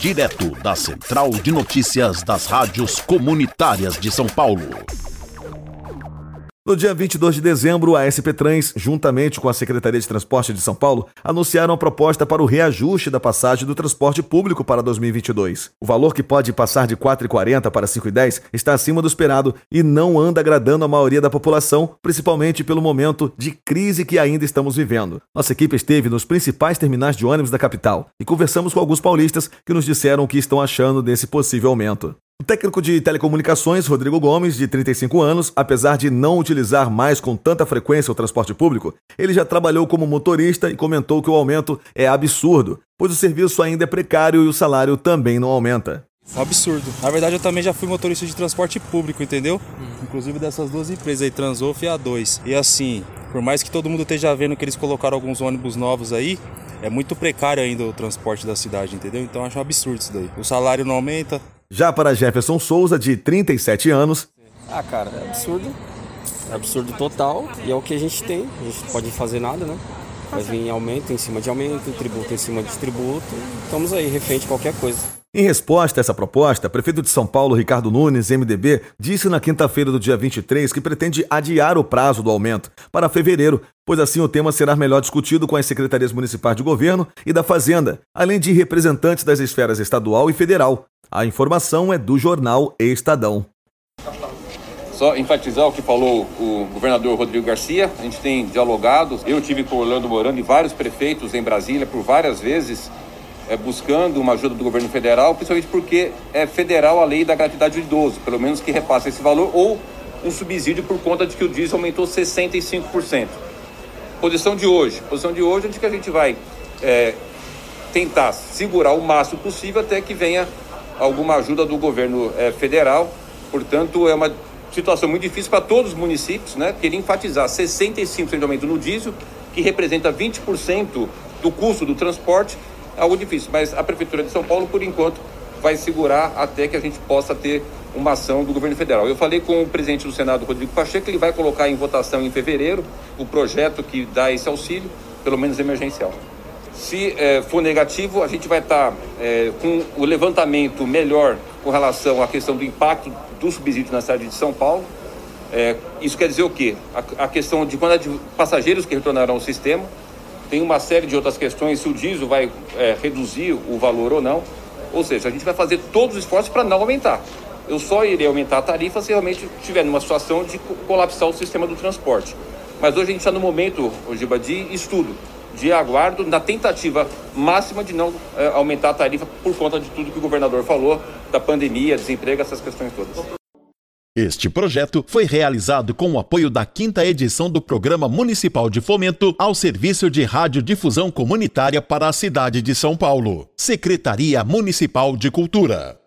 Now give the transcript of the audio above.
direto da Central de Notícias das Rádios Comunitárias de São Paulo. No dia 22 de dezembro, a SP Trans, juntamente com a Secretaria de Transporte de São Paulo, anunciaram a proposta para o reajuste da passagem do transporte público para 2022. O valor que pode passar de R$ 4,40 para R$ 5,10 está acima do esperado e não anda agradando a maioria da população, principalmente pelo momento de crise que ainda estamos vivendo. Nossa equipe esteve nos principais terminais de ônibus da capital e conversamos com alguns paulistas que nos disseram o que estão achando desse possível aumento. O técnico de telecomunicações, Rodrigo Gomes, de 35 anos, apesar de não utilizar mais com tanta frequência o transporte público, ele já trabalhou como motorista e comentou que o aumento é absurdo, pois o serviço ainda é precário e o salário também não aumenta. Um absurdo. Na verdade, eu também já fui motorista de transporte público, entendeu? Inclusive dessas duas empresas aí, Transof e A2. E assim, por mais que todo mundo esteja vendo que eles colocaram alguns ônibus novos aí, é muito precário ainda o transporte da cidade, entendeu? Então eu acho um absurdo isso daí. O salário não aumenta, já para Jefferson Souza, de 37 anos. Ah, cara, é absurdo. É absurdo total e é o que a gente tem. A gente não pode fazer nada, né? Vai vir aumento em cima de aumento, tributo em cima de tributo. Estamos aí, refém de qualquer coisa. Em resposta a essa proposta, o prefeito de São Paulo, Ricardo Nunes, MDB, disse na quinta-feira do dia 23 que pretende adiar o prazo do aumento para fevereiro, pois assim o tema será melhor discutido com as secretarias municipais de governo e da Fazenda, além de representantes das esferas estadual e federal. A informação é do jornal Estadão. Só enfatizar o que falou o governador Rodrigo Garcia. A gente tem dialogado. Eu tive com Orlando Morando e vários prefeitos em Brasília por várias vezes, é, buscando uma ajuda do governo federal, principalmente porque é federal a lei da gratuidade do idoso, pelo menos que repassa esse valor, ou um subsídio por conta de que o diesel aumentou 65%. Posição de hoje. Posição de hoje é de que a gente vai é, tentar segurar o máximo possível até que venha alguma ajuda do governo é, federal. Portanto, é uma situação muito difícil para todos os municípios, né? Queria enfatizar 65% de aumento no diesel, que representa 20% do custo do transporte, é algo difícil. Mas a Prefeitura de São Paulo, por enquanto, vai segurar até que a gente possa ter uma ação do governo federal. Eu falei com o presidente do Senado, Rodrigo Pacheco, que ele vai colocar em votação em fevereiro o projeto que dá esse auxílio, pelo menos emergencial. Se é, for negativo, a gente vai estar tá, é, com o levantamento melhor com relação à questão do impacto do subsídio na cidade de São Paulo. É, isso quer dizer o quê? A, a questão de quantidade de passageiros que retornarão ao sistema. Tem uma série de outras questões, se o diesel vai é, reduzir o valor ou não. Ou seja, a gente vai fazer todos os esforços para não aumentar. Eu só irei aumentar a tarifa se realmente estiver numa situação de colapsar o sistema do transporte. Mas hoje a gente está no momento, Ogiba, de estudo de aguardo na tentativa máxima de não é, aumentar a tarifa por conta de tudo que o governador falou, da pandemia, desemprego, essas questões todas. Este projeto foi realizado com o apoio da quinta edição do Programa Municipal de Fomento ao Serviço de Radiodifusão Comunitária para a cidade de São Paulo. Secretaria Municipal de Cultura.